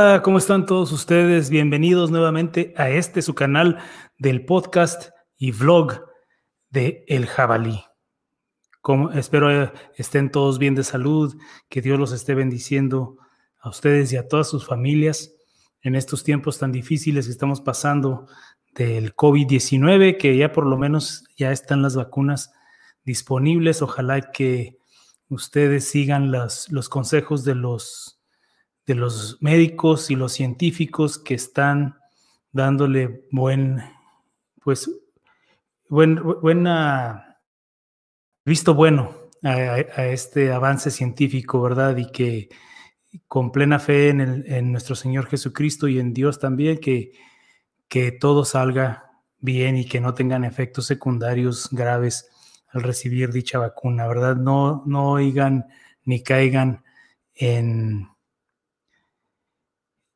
Hola, ¿cómo están todos ustedes? Bienvenidos nuevamente a este su canal del podcast y vlog de El Jabalí. Como, espero estén todos bien de salud, que Dios los esté bendiciendo a ustedes y a todas sus familias en estos tiempos tan difíciles que estamos pasando del COVID-19, que ya por lo menos ya están las vacunas disponibles. Ojalá que ustedes sigan las, los consejos de los de los médicos y los científicos que están dándole buen, pues, buen, buena, visto bueno a, este avance científico, ¿verdad? Y que con plena fe en, el, en, nuestro Señor Jesucristo y en Dios también, que, que todo salga bien y que no tengan efectos secundarios graves al recibir dicha vacuna, ¿verdad? No, no oigan ni caigan en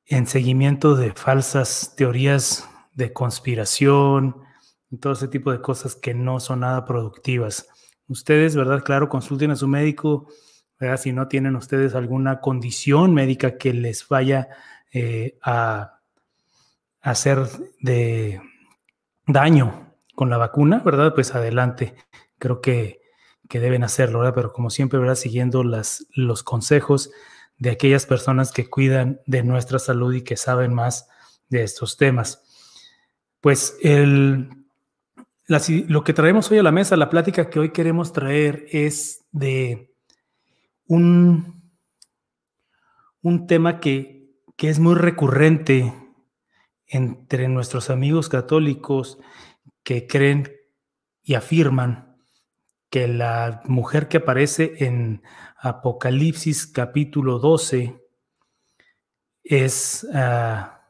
en seguimiento de falsas teorías de conspiración y todo ese tipo de cosas que no son nada productivas. Ustedes, ¿verdad? Claro, consulten a su médico, ¿verdad? Si no tienen ustedes alguna condición médica que les vaya eh, a hacer de daño con la vacuna, ¿verdad? Pues adelante. Creo que, que deben hacerlo, ¿verdad? Pero como siempre, ¿verdad? Siguiendo las, los consejos de aquellas personas que cuidan de nuestra salud y que saben más de estos temas. Pues el, lo que traemos hoy a la mesa, la plática que hoy queremos traer es de un, un tema que, que es muy recurrente entre nuestros amigos católicos que creen y afirman que la mujer que aparece en Apocalipsis capítulo 12 es ah,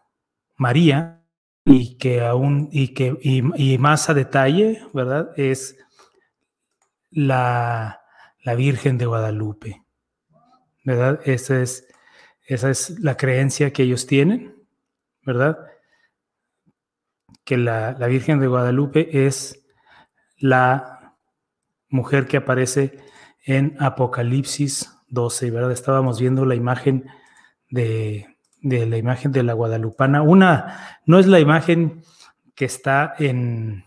María y que aún y que y, más a detalle, ¿verdad? Es la, la, Virgen de Guadalupe, ¿verdad? Esa es, esa es la creencia que ellos tienen, ¿verdad? Que la, la Virgen de Guadalupe es la mujer que aparece en Apocalipsis 12, ¿verdad? Estábamos viendo la imagen de, la imagen de la guadalupana. Una, no es la imagen que está en,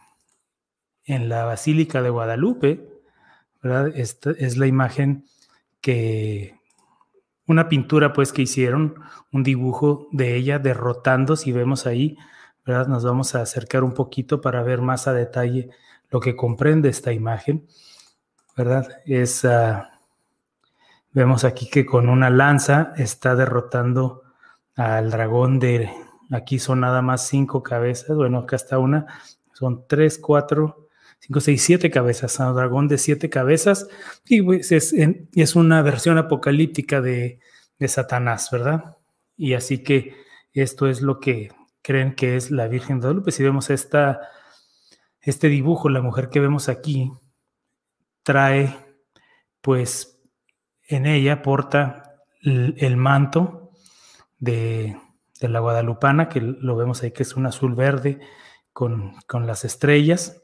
en la Basílica de Guadalupe, es la imagen que, una pintura pues que hicieron, un dibujo de ella derrotando, si vemos ahí, ¿verdad? Nos vamos a acercar un poquito para ver más a detalle lo que comprende esta imagen. ¿Verdad? Es, ah, vemos aquí que con una lanza está derrotando al dragón de, aquí son nada más cinco cabezas, bueno, acá está una, son tres, cuatro, cinco, seis, siete cabezas, un dragón de siete cabezas, y pues es, es una versión apocalíptica de, de Satanás, ¿verdad? Y así que esto es lo que creen que es la Virgen de Guadalupe. Si vemos esta, este dibujo, la mujer que vemos aquí, trae, pues en ella porta el, manto de, la guadalupana, que lo vemos ahí que es un azul verde con, con las estrellas.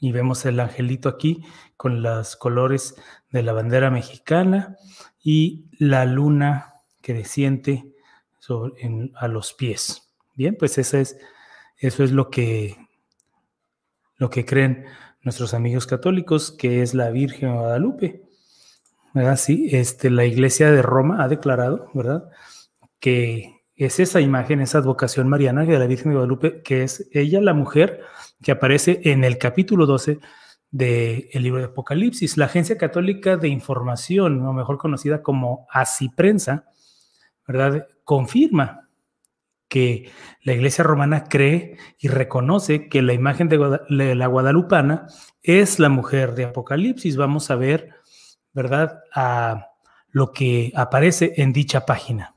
Y vemos el angelito aquí con los colores de la bandera mexicana y la luna que desciende a los pies. Bien, pues eso es, eso es lo que, lo que creen nuestros amigos católicos, que es la Virgen Guadalupe. ¿verdad? Sí, este, la Iglesia de Roma ha declarado, ¿verdad? Que es esa imagen, esa advocación mariana de la Virgen de Guadalupe, que es ella la mujer que aparece en el capítulo 12 del libro de Apocalipsis. La Agencia Católica de Información, o mejor conocida como ACIPrensa, ¿verdad? Confirma que la iglesia romana cree y reconoce que la imagen de, la guadalupana es la mujer de Apocalipsis. Vamos a ver, ¿verdad?, a lo que aparece en dicha página,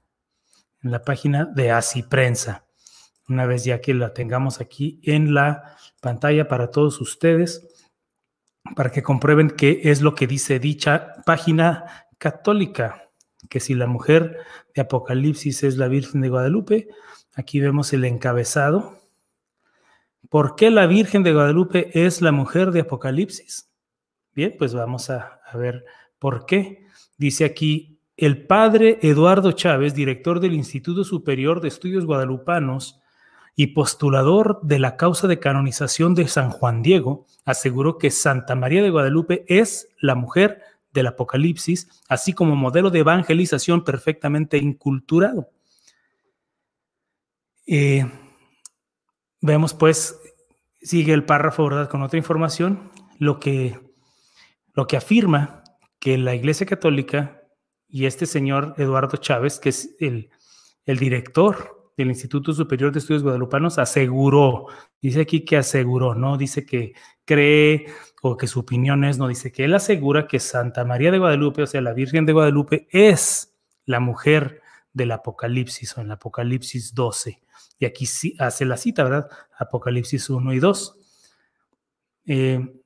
en la página de Así Prensa. Una vez ya que la tengamos aquí en la pantalla para todos ustedes, para que comprueben qué es lo que dice dicha página católica, que si la mujer de Apocalipsis es la Virgen de Guadalupe, Aquí vemos el encabezado. ¿Por qué la Virgen de Guadalupe es la mujer de Apocalipsis? Bien, pues vamos a, ver por qué. Dice aquí el padre Eduardo Chávez, director del Instituto Superior de Estudios Guadalupanos y postulador de la causa de canonización de San Juan Diego, aseguró que Santa María de Guadalupe es la mujer del Apocalipsis, así como modelo de evangelización perfectamente inculturado. Eh, vemos pues, sigue el párrafo, ¿verdad? Con otra información, lo que, lo que afirma que la Iglesia Católica y este señor Eduardo Chávez, que es el, el director del Instituto Superior de Estudios Guadalupanos, aseguró, dice aquí que aseguró, no dice que cree o que su opinión es, no dice que él asegura que Santa María de Guadalupe, o sea, la Virgen de Guadalupe, es la mujer del Apocalipsis o en el Apocalipsis 12. Y aquí sí hace la cita, ¿verdad? Apocalipsis 1 y 2. Eh,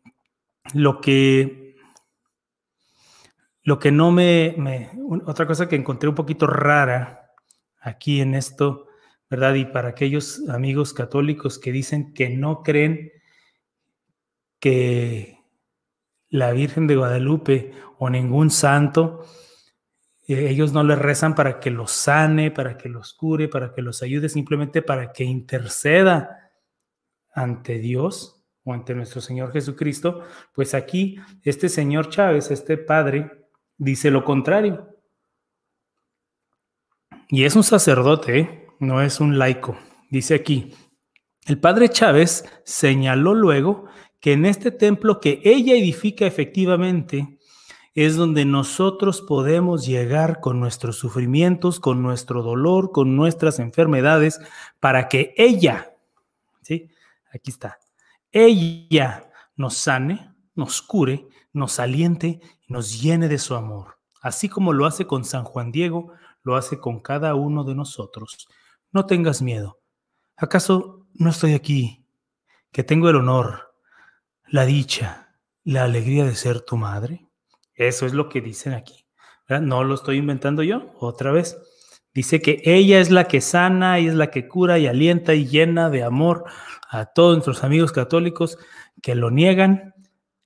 lo que lo que no me, me, otra cosa que encontré un poquito rara aquí en esto, ¿verdad? Y para aquellos amigos católicos que dicen que no creen que la Virgen de Guadalupe o ningún santo, eh, ellos no le rezan para que los sane, para que los cure, para que los ayude, simplemente para que interceda ante Dios o ante nuestro Señor Jesucristo. Pues aquí este señor Chávez, este padre, dice lo contrario. Y es un sacerdote, ¿eh? no es un laico. Dice aquí, el padre Chávez señaló luego que en este templo que ella edifica efectivamente es donde nosotros podemos llegar con nuestros sufrimientos, con nuestro dolor, con nuestras enfermedades, para que ella, ¿sí? Aquí está, ella nos sane, nos cure, nos aliente nos llene de su amor. Así como lo hace con San Juan Diego, lo hace con cada uno de nosotros. No tengas miedo. ¿Acaso no estoy aquí, que tengo el honor, la dicha, la alegría de ser tu madre. Eso es lo que dicen aquí. No lo estoy inventando yo, otra vez. Dice que ella es la que sana y es la que cura y alienta y llena de amor a todos nuestros amigos católicos que lo niegan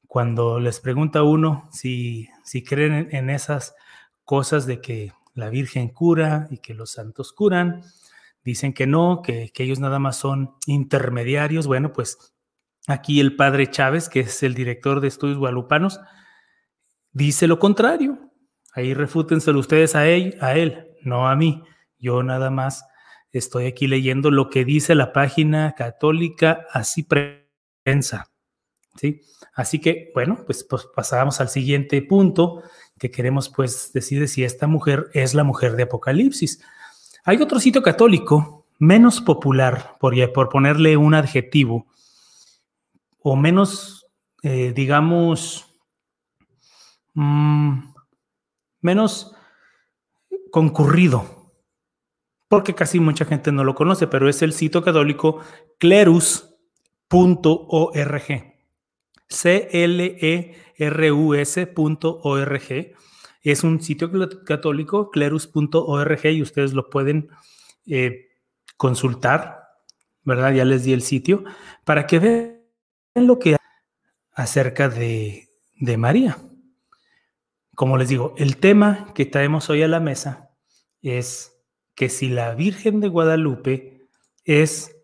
cuando les pregunta uno si, si creen en esas cosas de que la Virgen cura y que los santos curan. Dicen que no, que, que ellos nada más son intermediarios. Bueno, pues Aquí el padre Chávez, que es el director de estudios guadalupanos, dice lo contrario. Ahí refútenselo ustedes a él, a él, no a mí. Yo nada más estoy aquí leyendo lo que dice la página católica así prensa. ¿sí? Así que, bueno, pues, pues pasamos al siguiente punto que queremos pues decir si esta mujer es la mujer de Apocalipsis. Hay otro sitio católico menos popular, por, por ponerle un adjetivo, o menos, eh, digamos, mm, menos concurrido, porque casi mucha gente no lo conoce, pero es el sitio católico clerus.org. C-L-E-R-U-S.org. Es un sitio católico, clerus.org, y ustedes lo pueden eh, consultar, ¿verdad? Ya les di el sitio, para que vean lo que acerca de, de María. Como les digo, el tema que traemos hoy a la mesa es que si la Virgen de Guadalupe es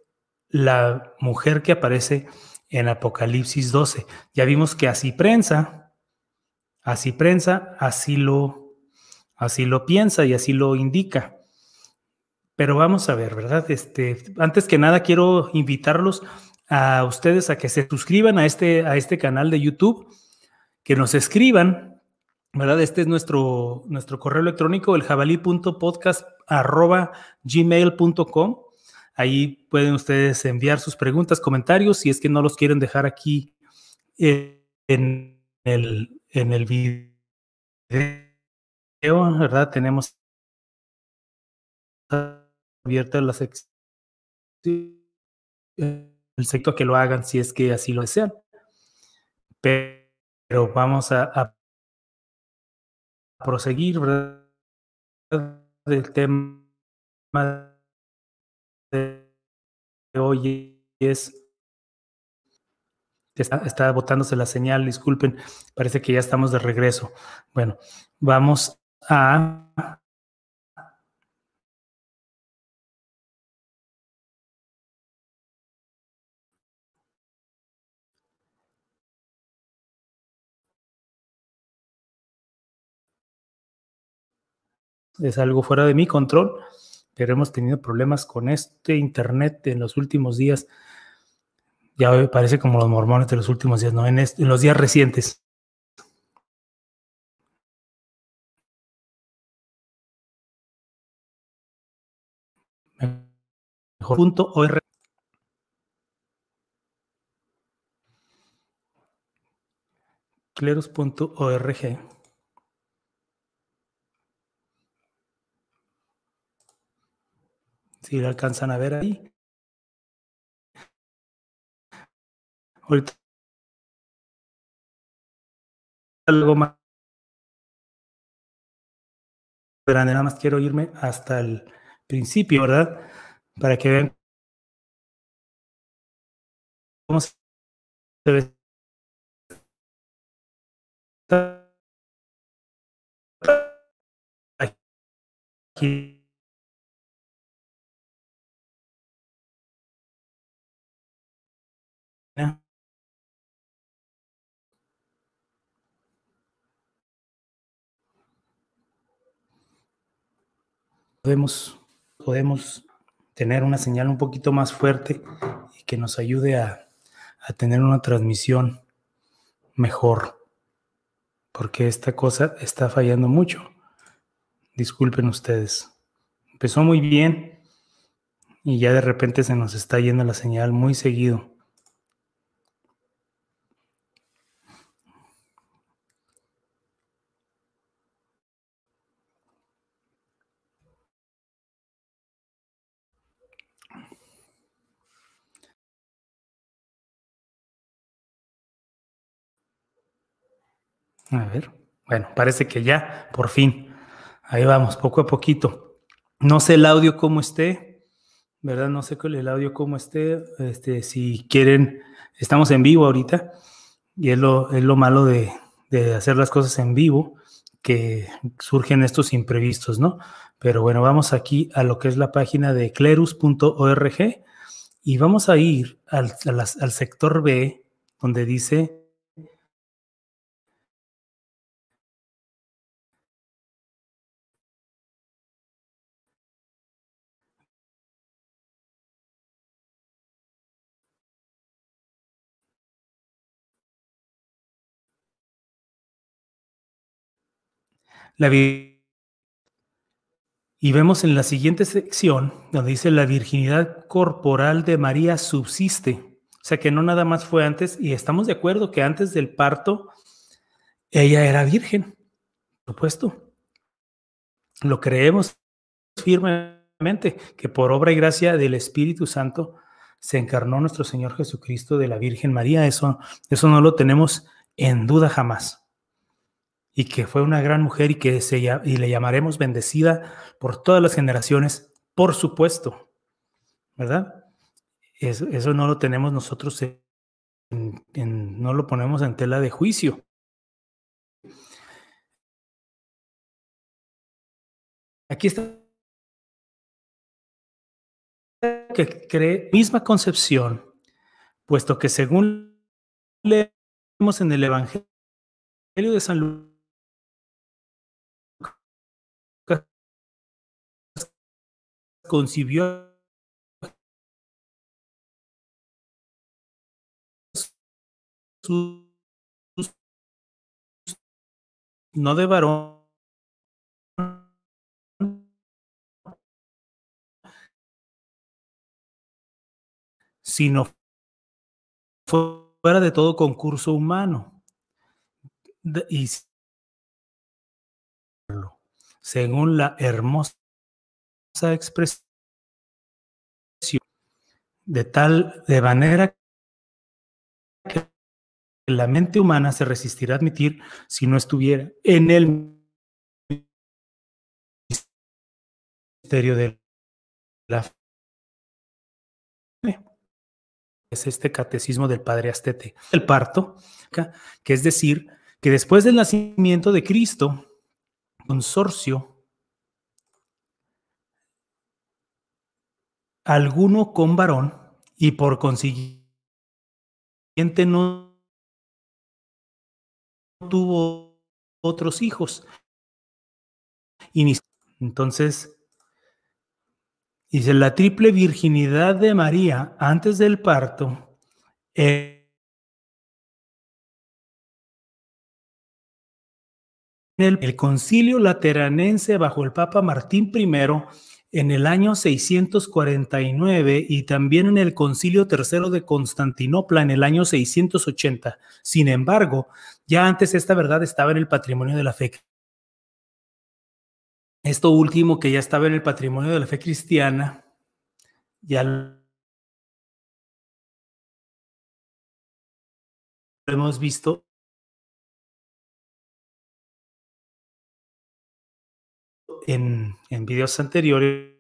la mujer que aparece en Apocalipsis 12. Ya vimos que así prensa, así prensa, así lo, así lo piensa y así lo indica. Pero vamos a ver, ¿verdad? Este, antes que nada quiero invitarlos a ustedes a que se suscriban a este, a este canal de YouTube, que nos escriban, ¿verdad? Este es nuestro, nuestro correo electrónico, el jabalí.podcast.gmail.com. Ahí pueden ustedes enviar sus preguntas, comentarios, si es que no los quieren dejar aquí eh, en, el, en el video, ¿verdad? Tenemos abierta la sección el sector que lo hagan si es que así lo desean. Pero vamos a, proseguir, ¿verdad? El tema de hoy es Está, está, botándose la señal, disculpen, parece que ya estamos de regreso. Bueno, vamos a es algo fuera de mi control, pero hemos tenido problemas con este internet en los últimos días. Ya parece como los mormones de los últimos días, ¿no? En, en los días recientes. Mejor.org. Cleros.org. Si lo alcanzan a ver ahí. Algo más. Pero nada más quiero irme hasta el principio, ¿verdad? Para que vean cómo se ve. Podemos, podemos tener una señal un poquito más fuerte y que nos ayude a, a tener una transmisión mejor, porque esta cosa está fallando mucho. Disculpen ustedes. Empezó muy bien y ya de repente se nos está yendo la señal muy seguido. A ver, bueno, parece que ya, por fin. Ahí vamos, poco a poquito. No sé el audio cómo esté, ¿verdad? No sé el audio cómo esté. Este, si quieren, estamos en vivo ahorita y es lo, es lo malo de, de hacer las cosas en vivo, que surgen estos imprevistos, ¿no? Pero bueno, vamos aquí a lo que es la página de clerus.org y vamos a ir al, al sector B, donde dice La y vemos en la siguiente sección donde dice la virginidad corporal de María subsiste. O sea que no nada más fue antes, y estamos de acuerdo que antes del parto ella era virgen, por supuesto. Lo creemos firmemente, que por obra y gracia del Espíritu Santo se encarnó nuestro Señor Jesucristo de la Virgen María. Eso, eso no lo tenemos en duda jamás y que fue una gran mujer y que se, y le llamaremos bendecida por todas las generaciones, por supuesto, ¿verdad? Eso, eso no lo tenemos nosotros, en, no lo ponemos en tela de juicio. Aquí está que cree misma concepción, puesto que según leemos en el Evangelio de San Lucas, concibió no de varón sino fuera de todo concurso humano y según la hermosa expresión de tal de manera que la mente humana se resistirá a admitir si no estuviera en el misterio de la fe. Es este catecismo del padre Astete. El parto, que es decir, que después del nacimiento de Cristo, consorcio alguno con varón y por consiguiente no tuvo otros hijos. Entonces, dice, la triple virginidad de María antes del parto el, el concilio lateranense bajo el Papa Martín I en el año 649 y también en el Concilio Tercero de Constantinopla en el año 680. Sin embargo, ya antes esta verdad estaba en el patrimonio de la fe. Esto último que ya estaba en el patrimonio de la fe cristiana, ya lo hemos en, en videos anteriores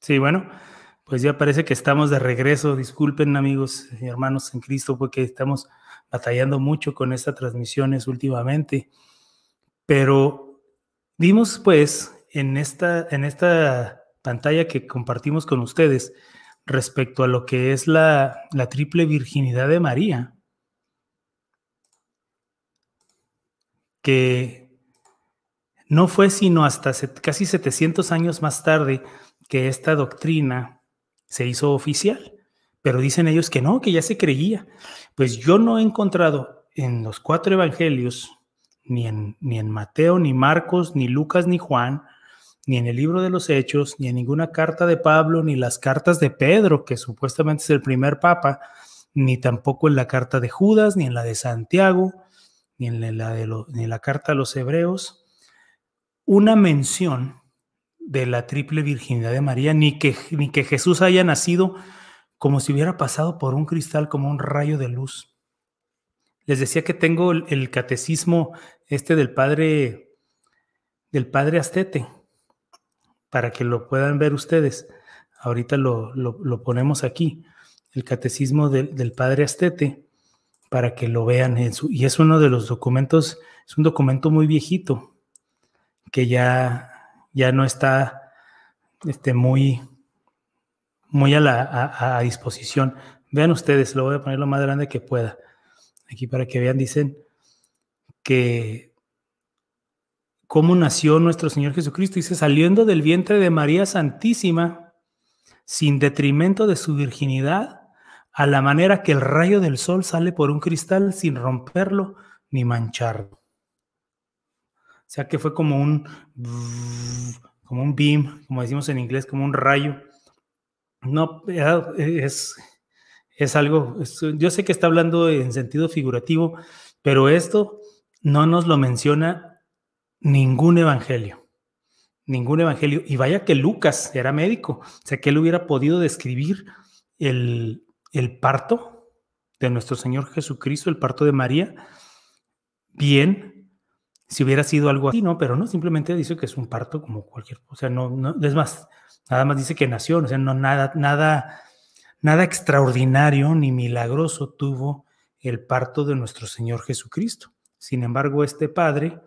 Sí, bueno, pues ya parece que estamos de regreso. Disculpen amigos y hermanos en Cristo porque estamos batallando mucho con estas transmisiones últimamente. Pero vimos pues en esta, en esta pantalla que compartimos con ustedes respecto a lo que es la, la triple virginidad de María, que no fue sino hasta casi 700 años más tarde que esta doctrina se hizo oficial, pero dicen ellos que no, que ya se creía. Pues yo no he encontrado en los cuatro evangelios, ni en, ni en Mateo, ni Marcos, ni Lucas, ni Juan, ni en el libro de los Hechos, ni en ninguna carta de Pablo, ni las cartas de Pedro, que supuestamente es el primer papa, ni tampoco en la carta de Judas, ni en la de Santiago, ni en la, de ni en la carta a los hebreos, una mención de la triple virginidad de María, ni que, ni que Jesús haya nacido como si hubiera pasado por un cristal, como un rayo de luz. Les decía que tengo el, catecismo este del padre, del padre Astete, para que lo puedan ver ustedes. Ahorita lo, lo, ponemos aquí, el catecismo del padre Astete, para que lo vean. En su, y es uno de los documentos, es un documento muy viejito, que ya ya no está este, muy, muy a, la, a, disposición. Vean ustedes, lo voy a poner lo más grande que pueda. Aquí para que vean, dicen que cómo nació nuestro Señor Jesucristo. Dice, saliendo del vientre de María Santísima, sin detrimento de su virginidad, a la manera que el rayo del sol sale por un cristal sin romperlo ni mancharlo. O sea que fue como un, como un beam, como decimos en inglés, como un rayo. No, es, es algo, yo sé que está hablando en sentido figurativo, pero esto no nos lo menciona ningún evangelio. Ningún evangelio. Y vaya que Lucas era médico, o sea que él hubiera podido describir el, el parto de nuestro Señor Jesucristo, el parto de María, bien, si hubiera sido algo así, ¿no? Pero no, simplemente dice que es un parto como cualquier, o sea, no, no, es más, nada más dice que nació, o sea, no, nada, nada, nada extraordinario ni milagroso tuvo el parto de nuestro Señor Jesucristo. Sin embargo, este padre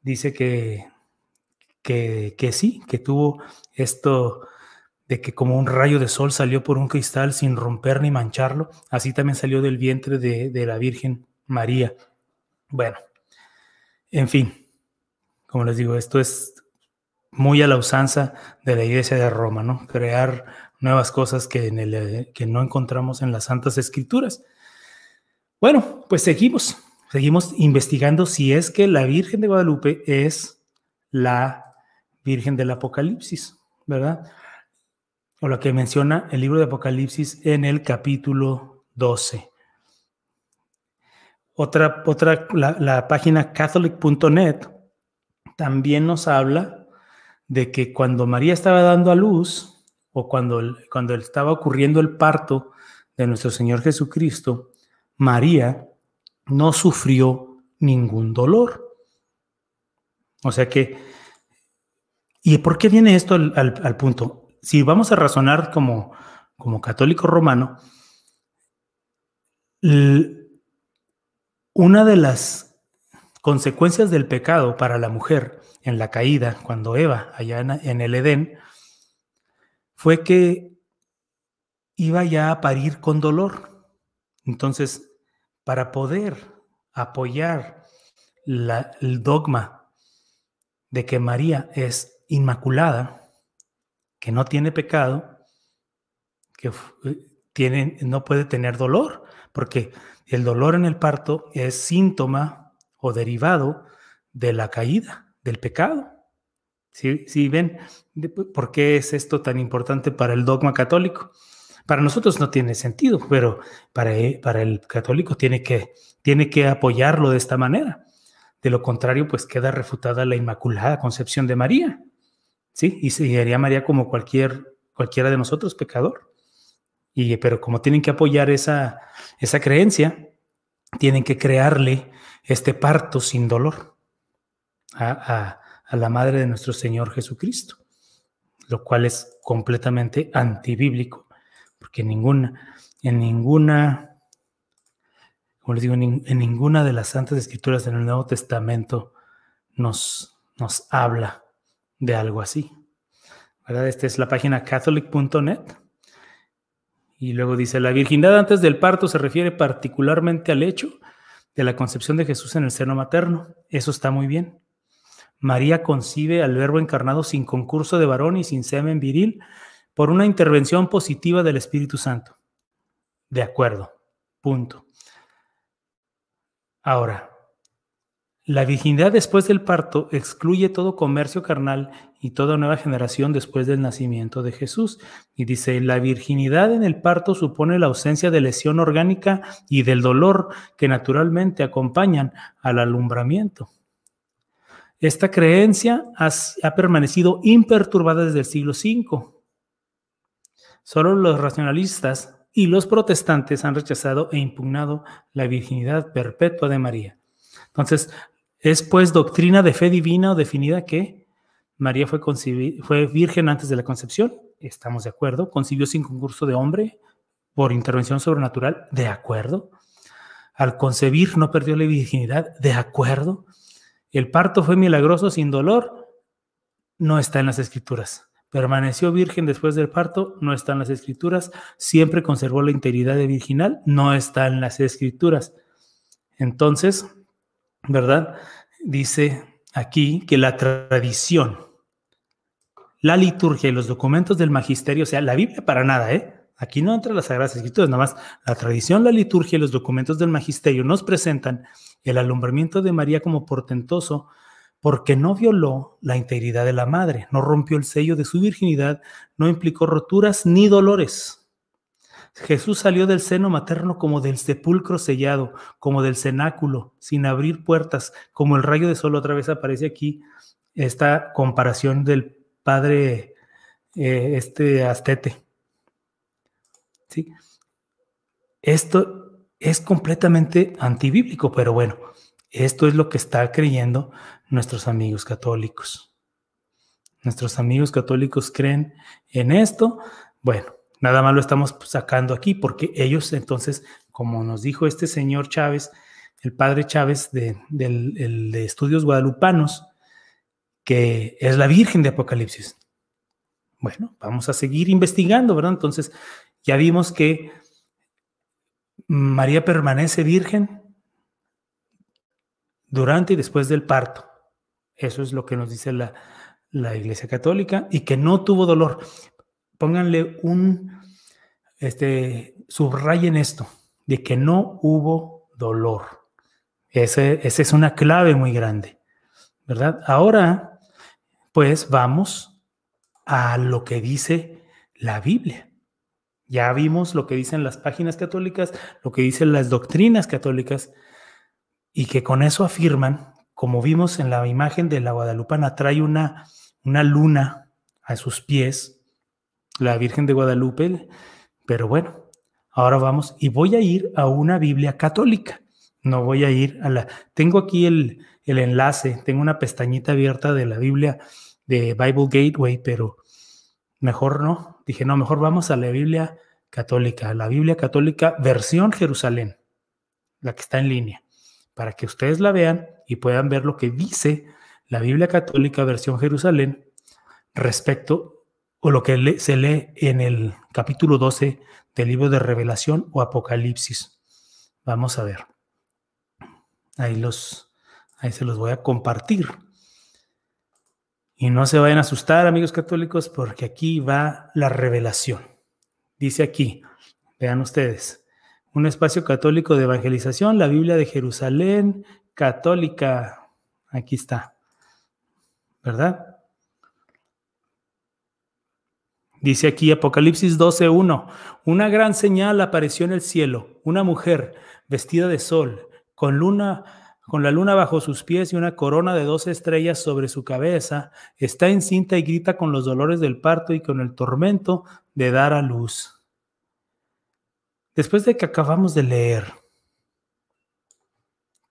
dice que, que, que sí, que tuvo esto de que como un rayo de sol salió por un cristal sin romper ni mancharlo, así también salió del vientre de, de la Virgen María. Bueno, en fin, como les digo, esto es muy a la usanza de la iglesia de Roma, ¿no? Crear nuevas cosas que, que no encontramos en las Santas Escrituras. Bueno, pues seguimos, seguimos investigando si es que la Virgen de Guadalupe es la Virgen del Apocalipsis, ¿verdad? O lo que menciona el libro de Apocalipsis en el capítulo 12. Otra, otra la, página catholic.net también nos habla de que cuando María estaba dando a luz, o cuando, cuando estaba ocurriendo el parto de nuestro Señor Jesucristo, María no sufrió ningún dolor. O sea que, ¿y por qué viene esto al, punto? Si vamos a razonar como, como católico romano, una de las consecuencias del pecado para la mujer en la caída, cuando Eva, allá en, el Edén, fue que iba ya a parir con dolor. Entonces, para poder apoyar el dogma de que María es inmaculada, que no tiene pecado, que tiene, no puede tener dolor, porque el dolor en el parto es síntoma o derivado de la caída, del pecado. Si ven por qué es esto tan importante para el dogma católico? Para nosotros no tiene sentido, pero para, e, para el católico tiene que, tiene que apoyarlo de esta manera. De lo contrario, pues queda refutada la inmaculada concepción de María. ¿Sí? Y sería María como cualquier, cualquiera de nosotros, pecador. Y, pero como tienen que apoyar esa, esa creencia, tienen que crearle este parto sin dolor a, la madre de nuestro Señor Jesucristo, lo cual es completamente antibíblico, porque en ninguna, en ninguna, como les digo, en, ninguna de las santas escrituras del Nuevo Testamento nos, nos habla de algo así. ¿verdad? Esta es la página catholic.net y luego dice, la virginidad antes del parto se refiere particularmente al hecho de la concepción de Jesús en el seno materno. Eso está muy bien. María concibe al verbo encarnado sin concurso de varón y sin semen viril por una intervención positiva del Espíritu Santo. De acuerdo. Punto. Ahora, la virginidad después del parto excluye todo comercio carnal y toda nueva generación después del nacimiento de Jesús. Y dice, la virginidad en el parto supone la ausencia de lesión orgánica y del dolor que naturalmente acompañan al alumbramiento. Esta creencia ha, permanecido imperturbada desde el siglo V. Solo los racionalistas y los protestantes han rechazado e impugnado la virginidad perpetua de María. Entonces, es pues doctrina de fe divina o definida que María fue, virgen antes de la concepción, estamos de acuerdo, concibió sin concurso de hombre por intervención sobrenatural, de acuerdo. Al concebir no perdió la virginidad, de acuerdo. El parto fue milagroso sin dolor, no está en las escrituras. Permaneció virgen después del parto, no está en las escrituras. Siempre conservó la integridad de virginal, no está en las escrituras. Entonces, ¿verdad? Dice aquí que la tradición, la liturgia y los documentos del magisterio, o sea, la Biblia para nada, ¿eh? Aquí no entra las Sagradas Escrituras, nada más la tradición, la liturgia y los documentos del magisterio nos presentan el alumbramiento de María como portentoso porque no violó la integridad de la madre, no rompió el sello de su virginidad, no implicó roturas ni dolores. Jesús salió del seno materno como del sepulcro sellado, como del cenáculo, sin abrir puertas, como el rayo de sol. Otra vez aparece aquí esta comparación del padre, eh, este astete. ¿sí? Esto es completamente antibíblico, pero bueno, esto es lo que está creyendo nuestros amigos católicos. Nuestros amigos católicos creen en esto. Bueno, nada más lo estamos sacando aquí porque ellos entonces, como nos dijo este señor Chávez, el padre Chávez de, de Estudios Guadalupanos, que es la Virgen de Apocalipsis. Bueno, vamos a seguir investigando, ¿verdad? Entonces, ya vimos que María permanece virgen durante y después del parto. Eso es lo que nos dice la, la Iglesia Católica y que no tuvo dolor. Pónganle un, este, subrayen esto, de que no hubo dolor. Ese, esa es una clave muy grande, ¿verdad? Ahora, pues vamos a lo que dice la Biblia. Ya vimos lo que dicen las páginas católicas, lo que dicen las doctrinas católicas, y que con eso afirman, como vimos en la imagen de la Guadalupana, trae una, una luna a sus pies, la Virgen de Guadalupe, pero bueno, ahora vamos y voy a ir a una Biblia católica, no voy a ir a la... Tengo aquí el, el enlace, tengo una pestañita abierta de la Biblia de Bible Gateway, pero mejor no. Dije, no, mejor vamos a la Biblia católica, la Biblia católica versión Jerusalén, la que está en línea para que ustedes la vean y puedan ver lo que dice la Biblia Católica versión Jerusalén respecto o lo que se lee en el capítulo 12 del libro de Revelación o Apocalipsis. Vamos a ver. Ahí los ahí se los voy a compartir. Y no se vayan a asustar, amigos católicos, porque aquí va la revelación. Dice aquí, vean ustedes, un espacio católico de evangelización, la Biblia de Jerusalén, católica. Aquí está. ¿Verdad? Dice aquí Apocalipsis 12:1, una gran señal apareció en el cielo, una mujer vestida de sol, con luna con la luna bajo sus pies y una corona de dos estrellas sobre su cabeza, está encinta y grita con los dolores del parto y con el tormento de dar a luz. Después de que acabamos de leer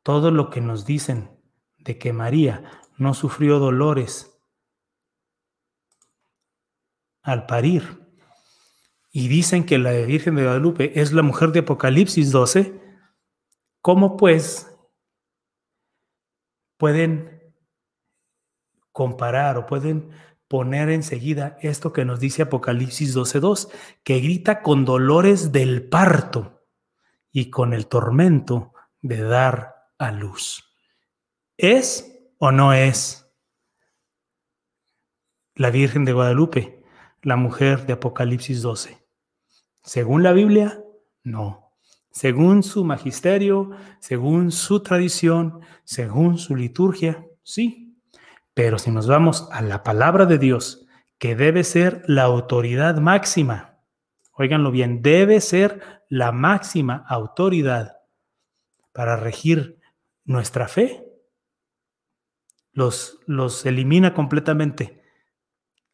todo lo que nos dicen de que María no sufrió dolores al parir, y dicen que la Virgen de Guadalupe es la mujer de Apocalipsis 12, ¿cómo pues pueden comparar o pueden poner enseguida esto que nos dice Apocalipsis 12.2, que grita con dolores del parto y con el tormento de dar a luz. ¿Es o no es la Virgen de Guadalupe, la mujer de Apocalipsis 12? Según la Biblia, no. Según su magisterio, según su tradición, según su liturgia, sí. Pero si nos vamos a la palabra de Dios, que debe ser la autoridad máxima, óiganlo bien, debe ser la máxima autoridad para regir nuestra fe, los, los elimina completamente.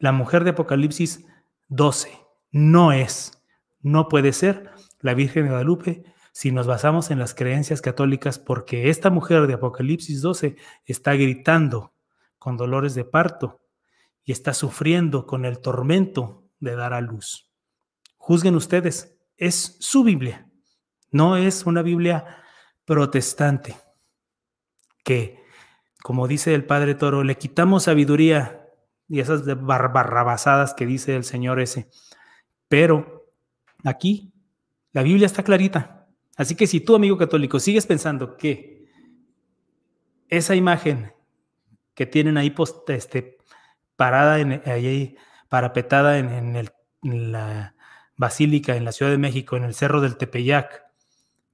La mujer de Apocalipsis 12 no es, no puede ser la Virgen de Guadalupe si nos basamos en las creencias católicas, porque esta mujer de Apocalipsis 12 está gritando con dolores de parto y está sufriendo con el tormento de dar a luz. Juzguen ustedes, es su Biblia, no es una Biblia protestante que, como dice el Padre Toro, le quitamos sabiduría y esas barrabasadas que dice el Señor ese. Pero aquí la Biblia está clarita. Así que si tú, amigo católico, sigues pensando que esa imagen que tienen ahí post, este, parada en, ahí, parapetada en, el, en, la basílica en la Ciudad de México, en el Cerro del Tepeyac,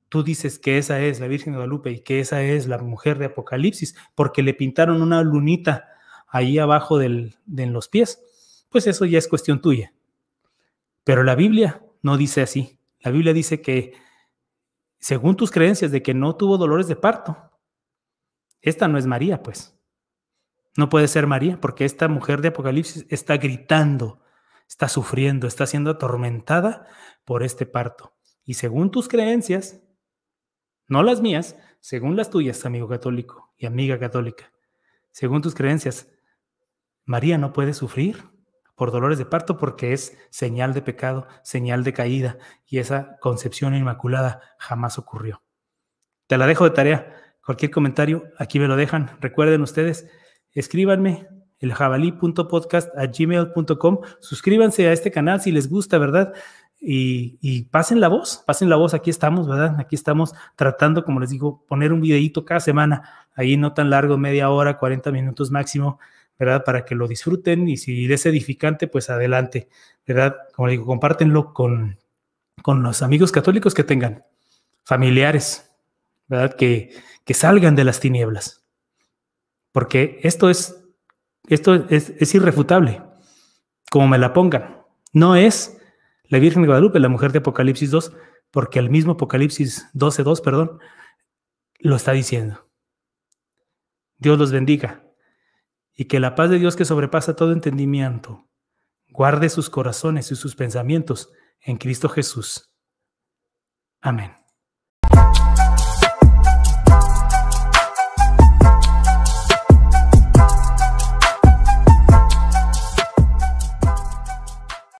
tú dices que esa es la Virgen de Guadalupe y que esa es la mujer de Apocalipsis, porque le pintaron una lunita ahí abajo del, de los pies, pues eso ya es cuestión tuya. Pero la Biblia no dice así. La Biblia dice que, según tus creencias de que no tuvo dolores de parto, esta no es María, pues. No puede ser María, porque esta mujer de Apocalipsis está gritando, está sufriendo, está siendo atormentada por este parto. Y según tus creencias, no las mías, según las tuyas, amigo católico y amiga católica, según tus creencias, María no puede sufrir por dolores de parto porque es señal de pecado, señal de caída, y esa concepción inmaculada jamás ocurrió. Te la dejo de tarea. Cualquier comentario, aquí me lo dejan. Recuerden ustedes, escríbanme el gmail.com Suscríbanse a este canal si les gusta, ¿verdad? Y, pasen la voz, pasen la voz, aquí estamos, ¿verdad? Aquí estamos tratando, como les digo, poner un videíto cada semana, ahí no tan largo, media hora, 40 minutos máximo, ¿verdad? Para que lo disfruten y si es edificante, pues adelante, ¿verdad? Como digo, compártenlo con, con los amigos católicos que tengan, familiares, ¿verdad? Que, que salgan de las tinieblas, porque esto es esto es, irrefutable, como me la pongan. No es la Virgen de Guadalupe, la mujer de Apocalipsis 2, porque el mismo Apocalipsis 12.2, perdón, lo está diciendo. Dios los bendiga y que la paz de Dios que sobrepasa todo entendimiento guarde sus corazones y sus pensamientos en Cristo Jesús. Amén.